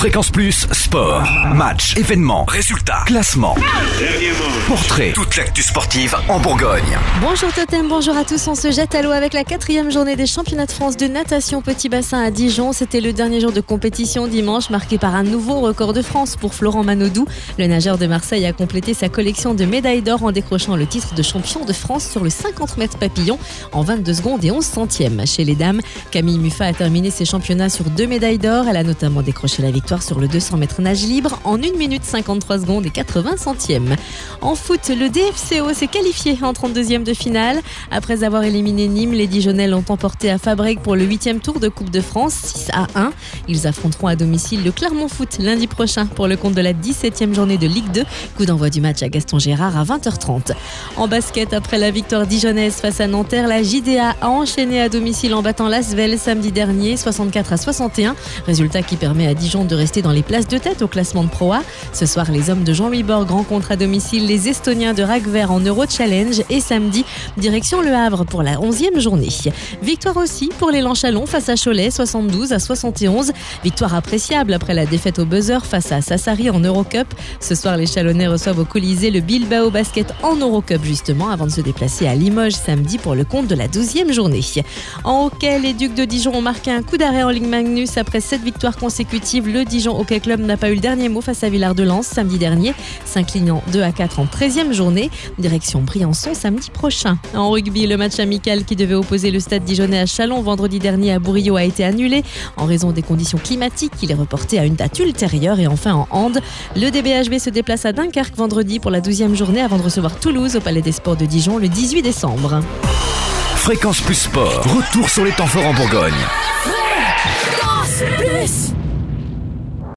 Fréquence Plus, sport, match, événements, résultats, classement, portrait, toute l'actu sportive en Bourgogne. Bonjour Totem, bonjour à tous. On se jette à l'eau avec la quatrième journée des championnats de France de natation petit bassin à Dijon. C'était le dernier jour de compétition dimanche, marqué par un nouveau record de France pour Florent Manodou. Le nageur de Marseille a complété sa collection de médailles d'or en décrochant le titre de champion de France sur le 50 mètres papillon en 22 secondes et 11 centièmes. Chez les dames, Camille Muffat a terminé ses championnats sur deux médailles d'or. Elle a notamment décroché la victoire sur le 200 mètres nage libre en 1 minute 53 secondes et 80 centièmes. En foot, le DFCO s'est qualifié en 32e de finale. Après avoir éliminé Nîmes, les Dijonais l'ont emporté à Fabrègue pour le 8e tour de Coupe de France, 6 à 1. Ils affronteront à domicile le Clermont Foot lundi prochain pour le compte de la 17e journée de Ligue 2. Coup d'envoi du match à Gaston Gérard à 20h30. En basket, après la victoire dijonnaise face à Nanterre, la JDA a enchaîné à domicile en battant l'Asvel samedi dernier, 64 à 61. Résultat qui permet à Dijon de rester dans les places de tête au classement de Pro A. Ce soir, les hommes de Jean-Louis Borg rencontrent à domicile les Estoniens de Ragver en Euro Challenge et samedi, direction Le Havre pour la 11e journée. Victoire aussi pour les Lanchalons face à Cholet, 72 à 71. Victoire appréciable après la défaite au buzzer face à Sassari en Eurocup. Ce soir, les Chalonnais reçoivent au Colisée le Bilbao Basket en Eurocup justement avant de se déplacer à Limoges samedi pour le compte de la 12e journée. En hockey, les Ducs de Dijon ont marqué un coup d'arrêt en Ligue Magnus après 7 victoires consécutives. Le Dijon Hockey Club n'a pas eu le dernier mot face à Villard de Lens samedi dernier, s'inclinant 2 à 4 en 13e journée. Direction Briançon samedi prochain. En rugby, le match amical qui devait opposer le stade dijonnais à Chalon vendredi dernier à Bourillot a été annulé en raison des conditions climatiques. Il est reporté à une date ultérieure et enfin en hand. Le DBHB se déplace à Dunkerque vendredi pour la 12e journée avant de recevoir Toulouse au Palais des Sports de Dijon le 18 décembre. Fréquence Plus Sport, retour sur les temps forts en Bourgogne.